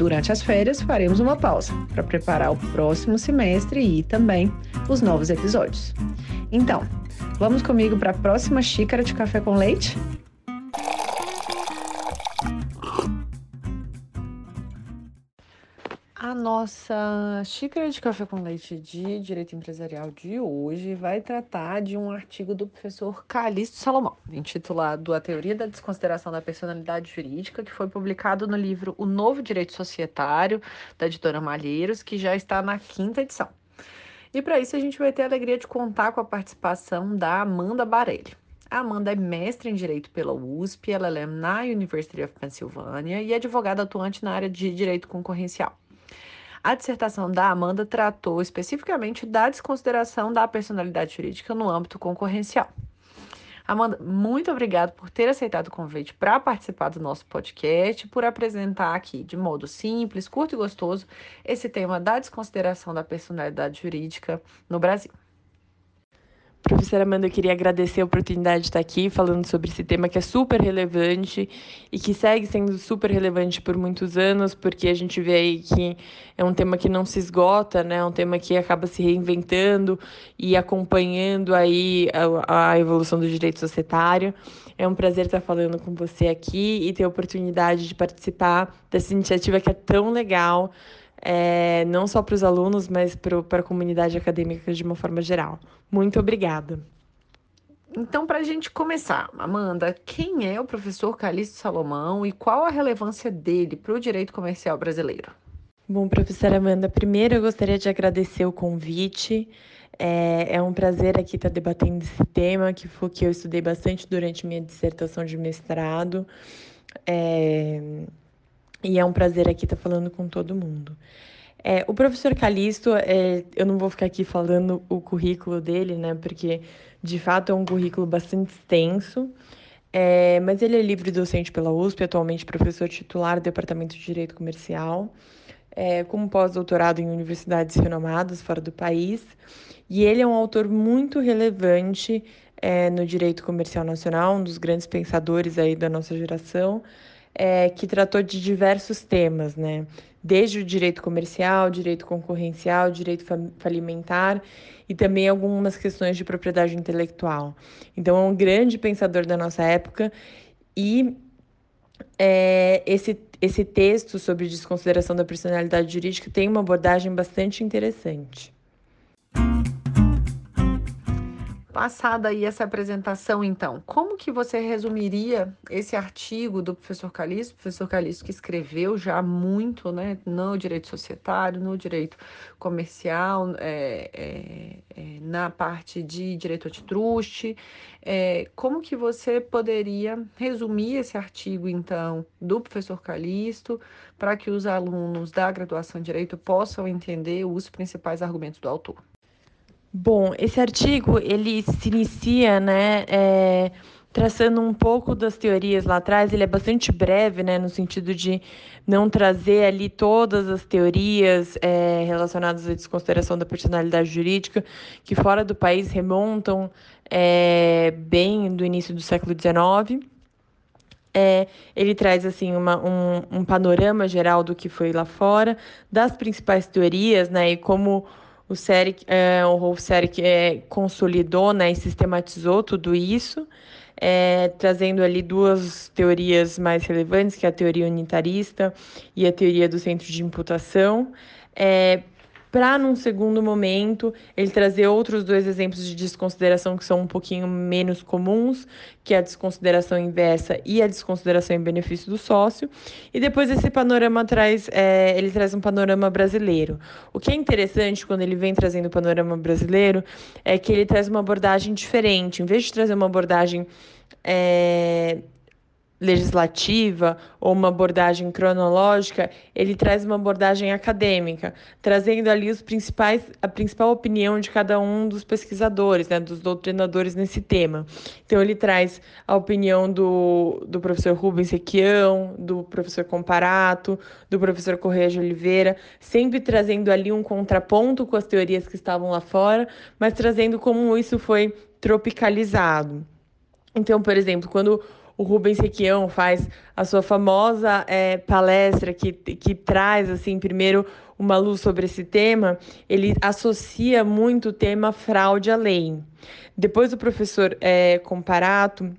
Durante as férias, faremos uma pausa para preparar o próximo semestre e também os novos episódios. Então, vamos comigo para a próxima xícara de café com leite? Nossa xícara de café com leite de direito empresarial de hoje vai tratar de um artigo do professor Calixto Salomão, intitulado A Teoria da Desconsideração da Personalidade Jurídica, que foi publicado no livro O Novo Direito Societário, da editora Malheiros, que já está na quinta edição. E para isso a gente vai ter a alegria de contar com a participação da Amanda Barelli. A Amanda é mestre em Direito pela USP, ela é na University of Pennsylvania e é advogada atuante na área de Direito Concorrencial. A dissertação da Amanda tratou especificamente da desconsideração da personalidade jurídica no âmbito concorrencial. Amanda, muito obrigada por ter aceitado o convite para participar do nosso podcast, por apresentar aqui de modo simples, curto e gostoso esse tema da desconsideração da personalidade jurídica no Brasil. Professora Amanda, eu queria agradecer a oportunidade de estar aqui falando sobre esse tema que é super relevante e que segue sendo super relevante por muitos anos, porque a gente vê aí que é um tema que não se esgota, né? É um tema que acaba se reinventando e acompanhando aí a, a evolução do direito societário. É um prazer estar falando com você aqui e ter a oportunidade de participar dessa iniciativa que é tão legal é, não só para os alunos, mas para a comunidade acadêmica de uma forma geral. Muito obrigada. Então, para a gente começar, Amanda, quem é o professor Calixto Salomão e qual a relevância dele para o direito comercial brasileiro? Bom, professora Amanda, primeiro eu gostaria de agradecer o convite. É, é um prazer aqui estar debatendo esse tema, que foi que eu estudei bastante durante minha dissertação de mestrado. É, e é um prazer aqui estar falando com todo mundo. É, o professor Calixto, é, eu não vou ficar aqui falando o currículo dele, né? Porque de fato é um currículo bastante extenso. É, mas ele é livre docente pela USP, atualmente professor titular do Departamento de Direito Comercial, é, como pós-doutorado em universidades renomadas fora do país. E ele é um autor muito relevante é, no direito comercial nacional, um dos grandes pensadores aí da nossa geração é, que tratou de diversos temas, né? Desde o direito comercial, direito concorrencial, direito falimentar e também algumas questões de propriedade intelectual. Então, é um grande pensador da nossa época e é, esse, esse texto sobre desconsideração da personalidade jurídica tem uma abordagem bastante interessante. Passada aí essa apresentação, então, como que você resumiria esse artigo do professor Calixto, professor Calixto que escreveu já muito, né, no direito societário, no direito comercial, é, é, é, na parte de direito antitruste, é, como que você poderia resumir esse artigo, então, do professor Calixto, para que os alunos da graduação em direito possam entender os principais argumentos do autor? Bom, esse artigo ele se inicia, né, é, traçando um pouco das teorias lá atrás. Ele é bastante breve, né, no sentido de não trazer ali todas as teorias é, relacionadas à desconsideração da personalidade jurídica, que fora do país remontam é, bem do início do século XIX. É, ele traz assim uma, um, um, panorama geral do que foi lá fora, das principais teorias, né, e como o Séric, é, o Rolf Séric é, consolidou, né, e sistematizou tudo isso, é, trazendo ali duas teorias mais relevantes, que é a teoria unitarista e a teoria do centro de imputação. É, para num segundo momento ele trazer outros dois exemplos de desconsideração que são um pouquinho menos comuns, que é a desconsideração inversa e a desconsideração em benefício do sócio. E depois esse panorama traz, é, ele traz um panorama brasileiro. O que é interessante quando ele vem trazendo o panorama brasileiro é que ele traz uma abordagem diferente. Em vez de trazer uma abordagem é, legislativa ou uma abordagem cronológica, ele traz uma abordagem acadêmica, trazendo ali os principais, a principal opinião de cada um dos pesquisadores, né, dos doutrinadores nesse tema. Então ele traz a opinião do, do professor Rubens Requião, do professor Comparato, do professor Correia de Oliveira, sempre trazendo ali um contraponto com as teorias que estavam lá fora, mas trazendo como isso foi tropicalizado. Então, por exemplo, quando o Rubens Requião faz a sua famosa é, palestra que, que traz, assim, primeiro uma luz sobre esse tema, ele associa muito o tema fraude à lei. Depois o professor é, Comparato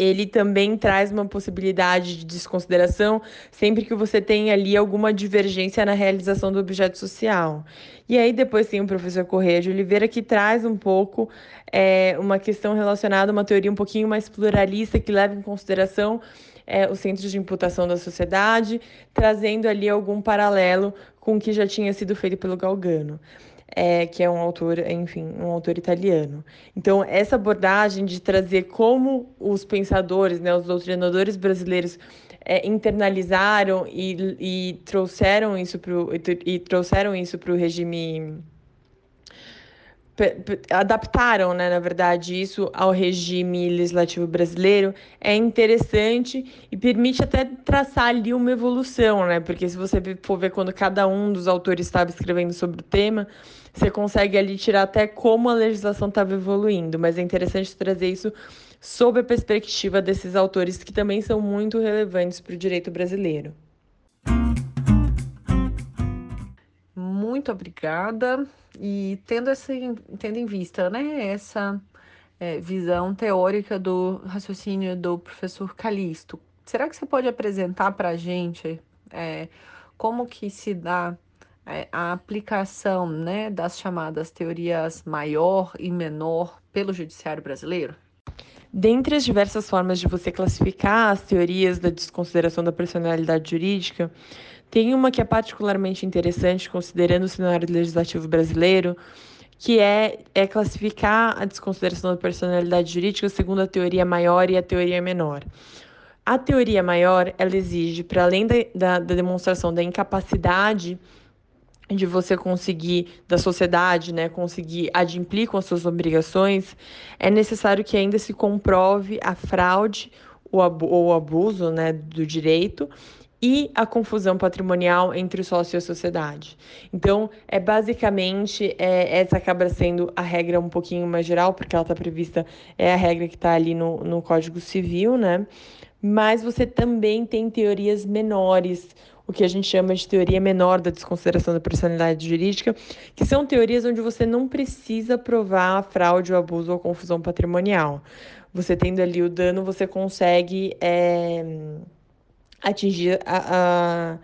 ele também traz uma possibilidade de desconsideração sempre que você tem ali alguma divergência na realização do objeto social. E aí depois tem o professor Correia de Oliveira que traz um pouco é, uma questão relacionada a uma teoria um pouquinho mais pluralista que leva em consideração é, os centros de imputação da sociedade, trazendo ali algum paralelo com o que já tinha sido feito pelo Galgano é, que é um autor, enfim, um autor italiano. Então, essa abordagem de trazer como os pensadores, né, os doutrinadores brasileiros é, internalizaram e, e trouxeram isso para e o regime adaptaram, né, na verdade, isso ao regime legislativo brasileiro, é interessante e permite até traçar ali uma evolução, né? Porque se você for ver quando cada um dos autores estava escrevendo sobre o tema, você consegue ali tirar até como a legislação estava evoluindo, mas é interessante trazer isso sob a perspectiva desses autores que também são muito relevantes para o direito brasileiro. Muito obrigada. E tendo, esse, tendo em vista né, essa é, visão teórica do raciocínio do professor Calixto, será que você pode apresentar para a gente é, como que se dá é, a aplicação né, das chamadas teorias maior e menor pelo judiciário brasileiro? Dentre as diversas formas de você classificar as teorias da desconsideração da personalidade jurídica, tem uma que é particularmente interessante, considerando o cenário legislativo brasileiro, que é, é classificar a desconsideração da personalidade jurídica segundo a teoria maior e a teoria menor. A teoria maior, ela exige, para além da, da, da demonstração da incapacidade de você conseguir, da sociedade, né, conseguir adimplir com as suas obrigações, é necessário que ainda se comprove a fraude ou o abuso né, do direito e a confusão patrimonial entre o sócio e a sociedade. Então, é basicamente é, essa acaba sendo a regra um pouquinho mais geral, porque ela está prevista, é a regra que está ali no, no Código Civil, né? Mas você também tem teorias menores, o que a gente chama de teoria menor da desconsideração da personalidade jurídica, que são teorias onde você não precisa provar a fraude, o abuso ou a confusão patrimonial. Você tendo ali o dano, você consegue é, atingir a, a,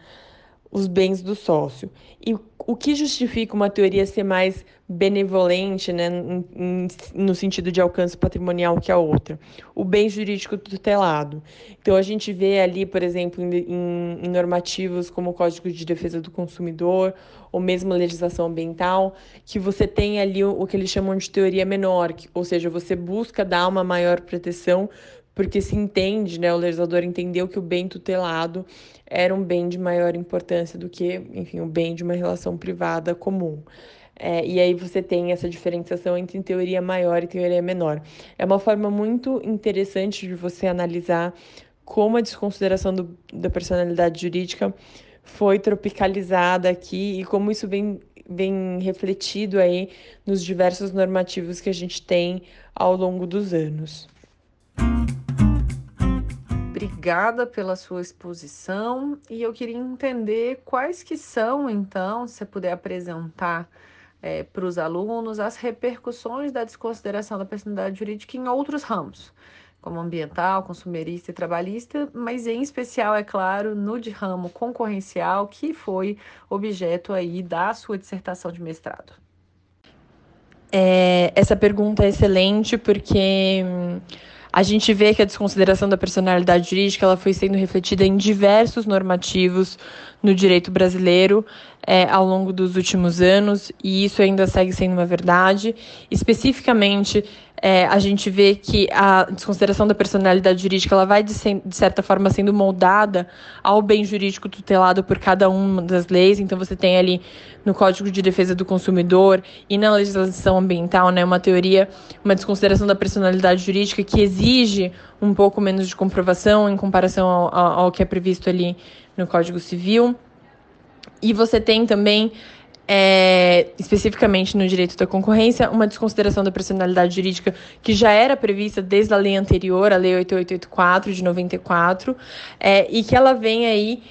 os bens do sócio. E o que justifica uma teoria ser mais benevolente, né, no sentido de alcance patrimonial que a outra? O bem jurídico tutelado. Então, a gente vê ali, por exemplo, em, em normativos como o Código de Defesa do Consumidor, ou mesmo a legislação ambiental, que você tem ali o, o que eles chamam de teoria menor, que, ou seja, você busca dar uma maior proteção porque se entende, né, o legislador entendeu que o bem tutelado era um bem de maior importância do que, enfim, o bem de uma relação privada comum. É, e aí você tem essa diferenciação entre teoria maior e teoria menor. É uma forma muito interessante de você analisar como a desconsideração do, da personalidade jurídica foi tropicalizada aqui e como isso vem, vem refletido aí nos diversos normativos que a gente tem ao longo dos anos. Obrigada pela sua exposição e eu queria entender quais que são, então, se você puder apresentar é, para os alunos, as repercussões da desconsideração da personalidade jurídica em outros ramos, como ambiental, consumerista e trabalhista, mas em especial, é claro, no de ramo concorrencial, que foi objeto aí da sua dissertação de mestrado. É, essa pergunta é excelente porque hum, a gente vê que a desconsideração da personalidade jurídica ela foi sendo refletida em diversos normativos no direito brasileiro é, ao longo dos últimos anos, e isso ainda segue sendo uma verdade. Especificamente, é, a gente vê que a desconsideração da personalidade jurídica ela vai, de, de, certa forma, sendo moldada ao bem jurídico tutelado por cada uma das leis. Então, você tem ali no Código de Defesa do Consumidor e na legislação ambiental né, uma teoria, uma desconsideração da personalidade jurídica que exige um pouco menos de comprovação em comparação ao, ao, ao que é previsto ali no Código Civil. E você tem também é, especificamente no direito da concorrência, uma desconsideração da personalidade jurídica que já era prevista desde a lei anterior, a Lei 8884 de 94, é, e que ela vem aí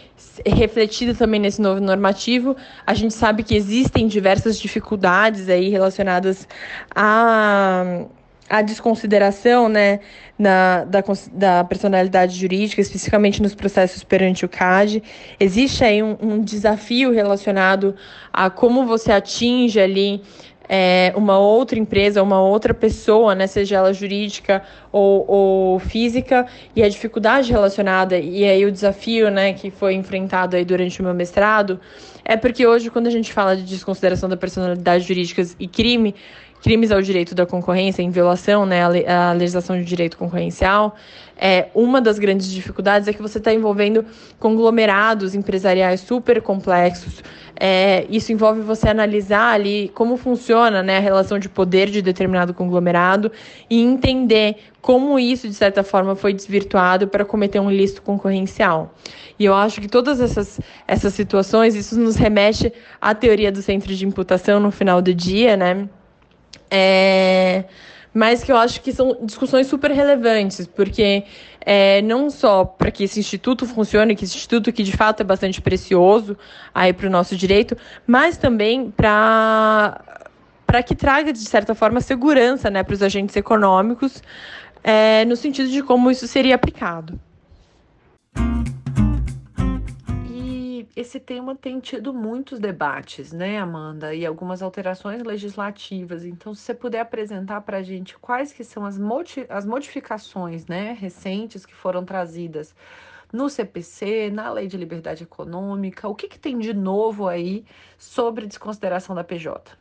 refletida também nesse novo normativo. A gente sabe que existem diversas dificuldades aí relacionadas a a desconsideração né, na, da, da personalidade jurídica, especificamente nos processos perante o CAD. Existe aí um, um desafio relacionado a como você atinge ali é, uma outra empresa, uma outra pessoa, né, seja ela jurídica ou, ou, física, e a dificuldade relacionada, e aí o desafio né, que foi enfrentado aí durante o meu mestrado, é porque hoje, quando a gente fala de desconsideração da personalidade jurídica e crime, crimes ao direito da concorrência, em violação né, à legislação de direito concorrencial, é, uma das grandes dificuldades é que você está envolvendo conglomerados empresariais super complexos. É, isso envolve você analisar ali como funciona né, a relação de poder de determinado conglomerado e entender como isso, de certa forma, foi desvirtuado para cometer um ilícito concorrencial. E eu acho que todas essas, essas situações, isso nos remete à teoria do centro de imputação no final do dia, né? É, mas que eu acho que são discussões super relevantes, porque é, não só para que esse instituto funcione, que esse instituto que de fato é bastante precioso aí para o nosso direito, mas também para para que traga de certa forma segurança, né, para os agentes econômicos, é, no sentido de como isso seria aplicado. Esse tema tem tido muitos debates, né, Amanda, e algumas alterações legislativas. Então, se você puder apresentar para a gente quais que são as, as modificações, né, recentes que foram trazidas no CPC, na Lei de Liberdade Econômica, o que, que tem de novo aí sobre desconsideração da PJ?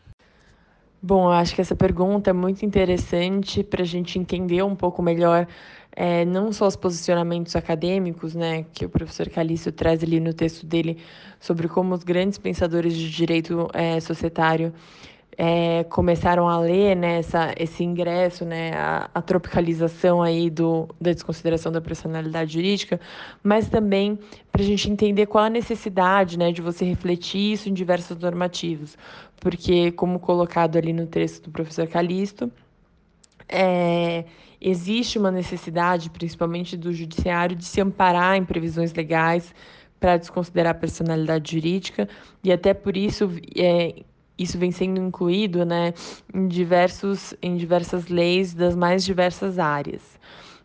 Bom, acho que essa pergunta é muito interessante para a gente entender um pouco melhor é, não só os posicionamentos acadêmicos, né, que o professor Calixto traz ali no texto dele sobre como os grandes pensadores de direito é, societário é, começaram a ler né, esse ingresso, né, a, a, tropicalização aí do, da desconsideração da personalidade jurídica, mas também para a gente entender qual a necessidade né, de você refletir isso em diversos normativos, porque, como colocado ali no texto do professor Calixto, é, existe uma necessidade, principalmente do judiciário, de se amparar em previsões legais para desconsiderar a personalidade jurídica, e até por isso é, isso vem sendo incluído né, em, diversos, em diversas leis das mais diversas áreas.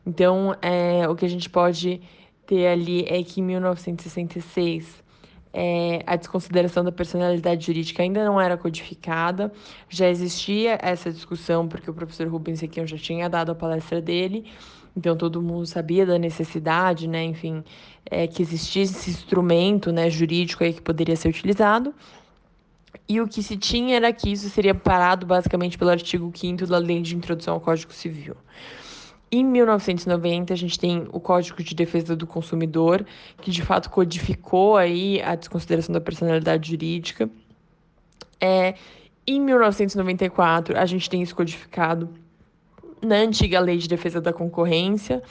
Então, é, o que a gente pode ter ali é que em 1966 é, a desconsideração da personalidade jurídica ainda não era codificada, já existia essa discussão, porque o professor Rubens Requião já tinha dado a palestra dele, então todo mundo sabia da necessidade, né, enfim, é, que existisse esse instrumento né, jurídico aí que poderia ser utilizado. E o que se tinha era que isso seria parado basicamente pelo artigo 5 da Lei de Introdução ao Código Civil. Em 1990, a gente tem o Código de Defesa do Consumidor, que de fato codificou aí a desconsideração da personalidade jurídica. É, em 1994, a gente tem isso codificado na antiga Lei de Defesa da Concorrência,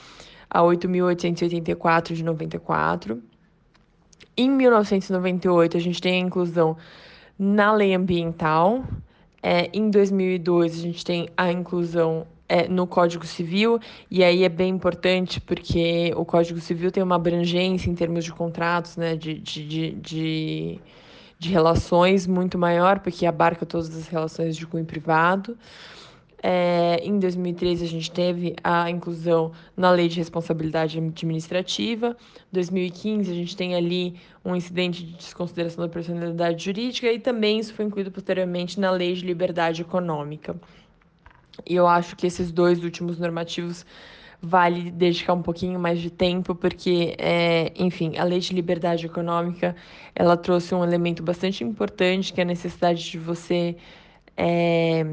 a 8.884 de 94. Em 1998, a gente tem a inclusão na lei ambiental, É, em 2002, a gente tem a inclusão é, no Código Civil, e aí é bem importante porque o Código Civil tem uma abrangência em termos de contratos, né, de, de, de, de, de relações muito maior, porque abarca todas as relações de cunho privado. É, em 2013, a gente teve a inclusão na Lei de Responsabilidade Administrativa. 2015, a gente tem ali um incidente de desconsideração da personalidade jurídica e também isso foi incluído posteriormente na Lei de Liberdade Econômica. E eu acho que esses dois últimos normativos vale dedicar um pouquinho mais de tempo, porque, é, enfim, a lei de liberdade econômica ela trouxe um elemento bastante importante, que é a necessidade de você é,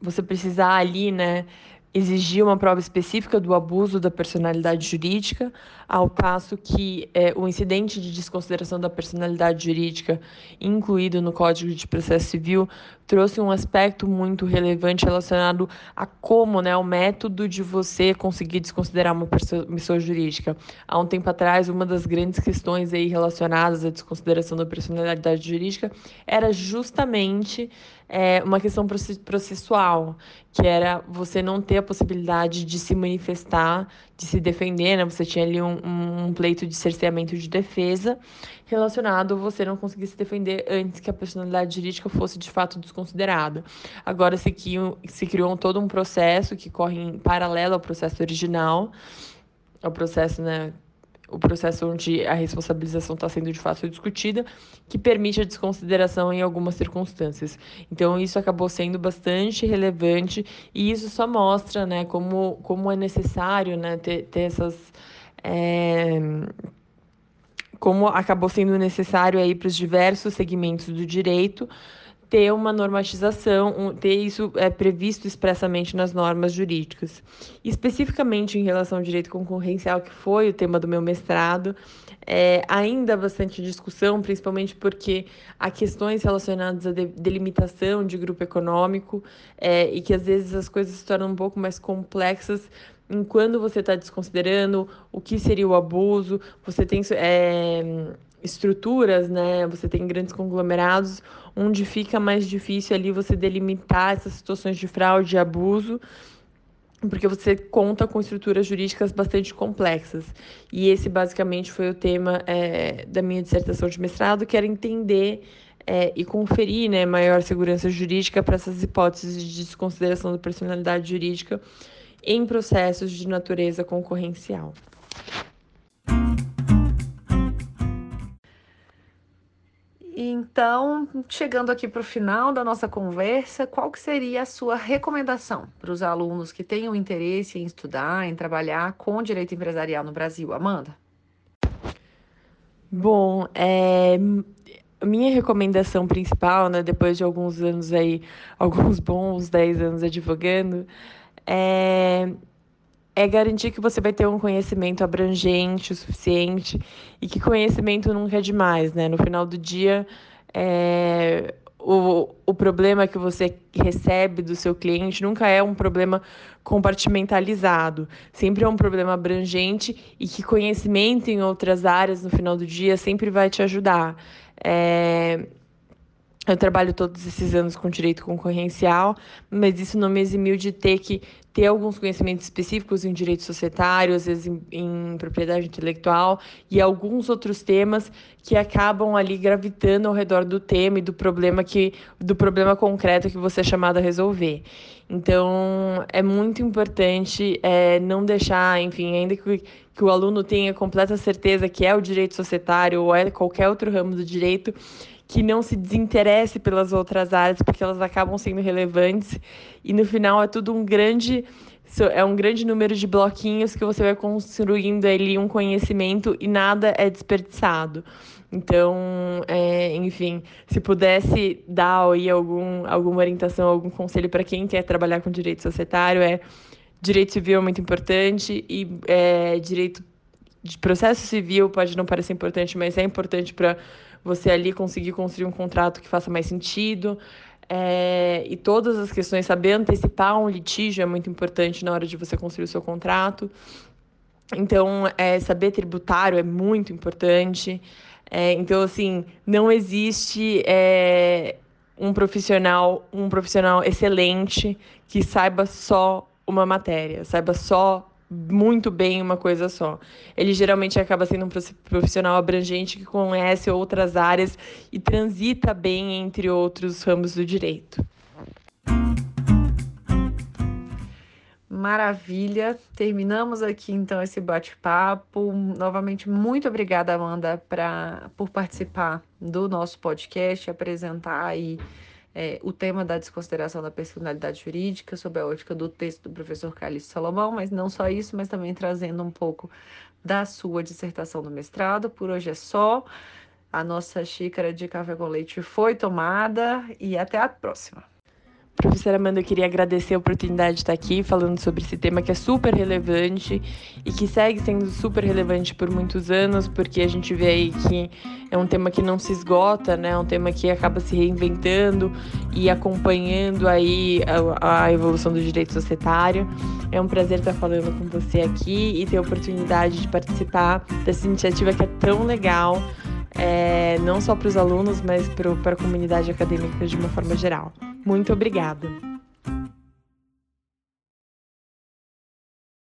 você precisar ali, né, exigir uma prova específica do abuso da personalidade jurídica, ao passo que é, o incidente de desconsideração da personalidade jurídica, incluído no Código de Processo Civil, trouxe um aspecto muito relevante relacionado a como, né, o método de você conseguir desconsiderar uma pessoa jurídica. Há um tempo atrás, uma das grandes questões aí relacionadas à desconsideração da personalidade jurídica era justamente é, uma questão processual, que era você não ter a possibilidade de se manifestar, de se defender, né? Você tinha ali um, um pleito de cerceamento de defesa relacionado você não conseguir se defender antes que a personalidade jurídica fosse de fato desconsiderada. Agora se criou, se criou todo um processo que corre em paralelo ao processo original, ao processo né, o processo onde a responsabilização está sendo de fato discutida, que permite a desconsideração em algumas circunstâncias. Então, isso acabou sendo bastante relevante e isso só mostra né, como, como é necessário né, ter, ter essas. É, como acabou sendo necessário aí para os diversos segmentos do direito ter uma normatização, ter isso é, previsto expressamente nas normas jurídicas. Especificamente em relação ao direito concorrencial, que foi o tema do meu mestrado, é, ainda bastante discussão, principalmente porque há questões relacionadas à de, delimitação de grupo econômico é, e que às vezes as coisas se tornam um pouco mais complexas em quando você está desconsiderando o que seria o abuso, você tem é, estruturas, né? Você tem grandes conglomerados onde fica mais difícil ali você delimitar essas situações de fraude e abuso, porque você conta com estruturas jurídicas bastante complexas. E esse basicamente foi o tema é, da minha dissertação de mestrado, que era entender é, e conferir né, maior segurança jurídica para essas hipóteses de desconsideração da personalidade jurídica em processos de natureza concorrencial. Então, chegando aqui para o final da nossa conversa, qual que seria a sua recomendação para os alunos que tenham interesse em estudar, em trabalhar com direito empresarial no Brasil? Amanda? Bom, é, minha recomendação principal, né, depois de alguns anos aí, alguns bons 10 anos advogando, é é garantir que você vai ter um conhecimento abrangente o suficiente e que conhecimento nunca é demais, né? No final do dia, é, o, o problema que você recebe do seu cliente nunca é um problema compartimentalizado, sempre é um problema abrangente e que conhecimento em outras áreas no final do dia sempre vai te ajudar. É, eu trabalho todos esses anos com direito concorrencial, mas isso não me eximiu de ter que ter alguns conhecimentos específicos em direito societário, às vezes em, em, propriedade intelectual e alguns outros temas que acabam ali gravitando ao redor do tema e do problema que do problema concreto que você é chamado a resolver. Então é muito importante é, não deixar, enfim, ainda que, que o aluno tenha completa certeza que é o direito societário ou é qualquer outro ramo do direito que não se desinteresse pelas outras áreas, porque elas acabam sendo relevantes e no final é tudo um grande é um grande número de bloquinhos que você vai construindo ali um conhecimento e nada é desperdiçado. Então, é, enfim, se pudesse dar aí algum, alguma orientação, algum conselho para quem quer trabalhar com direito societário, é direito civil é muito importante e é, direito de processo civil pode não parecer importante, mas é importante para você ali conseguir construir um contrato que faça mais sentido. É, e todas as questões, saber antecipar um litígio é muito importante na hora de você construir o seu contrato. Então, é, saber tributário é muito importante. É, então, assim, não existe é, um profissional, um profissional excelente que saiba só uma matéria, saiba só muito bem uma coisa só. Ele geralmente acaba sendo um profissional abrangente que conhece outras áreas e transita bem entre outros ramos do direito. Maravilha. Terminamos aqui então esse bate-papo. Novamente, muito obrigada, Amanda, pra, por participar do nosso podcast, apresentar aí é, o tema da desconsideração da personalidade jurídica, sob a ótica do texto do professor Calixto Salomão, mas não só isso, mas também trazendo um pouco da sua dissertação do mestrado. Por hoje é só. A nossa xícara de café com leite foi tomada e até a próxima. Professora Amanda, eu queria agradecer a oportunidade de estar aqui falando sobre esse tema que é super relevante e que segue sendo super relevante por muitos anos, porque a gente vê aí que é um tema que não se esgota, né? É um tema que acaba se reinventando e acompanhando aí a, a evolução do direito societário. É um prazer estar falando com você aqui e ter a oportunidade de participar dessa iniciativa que é tão legal é, não só para os alunos, mas para a comunidade acadêmica de uma forma geral. Muito obrigada.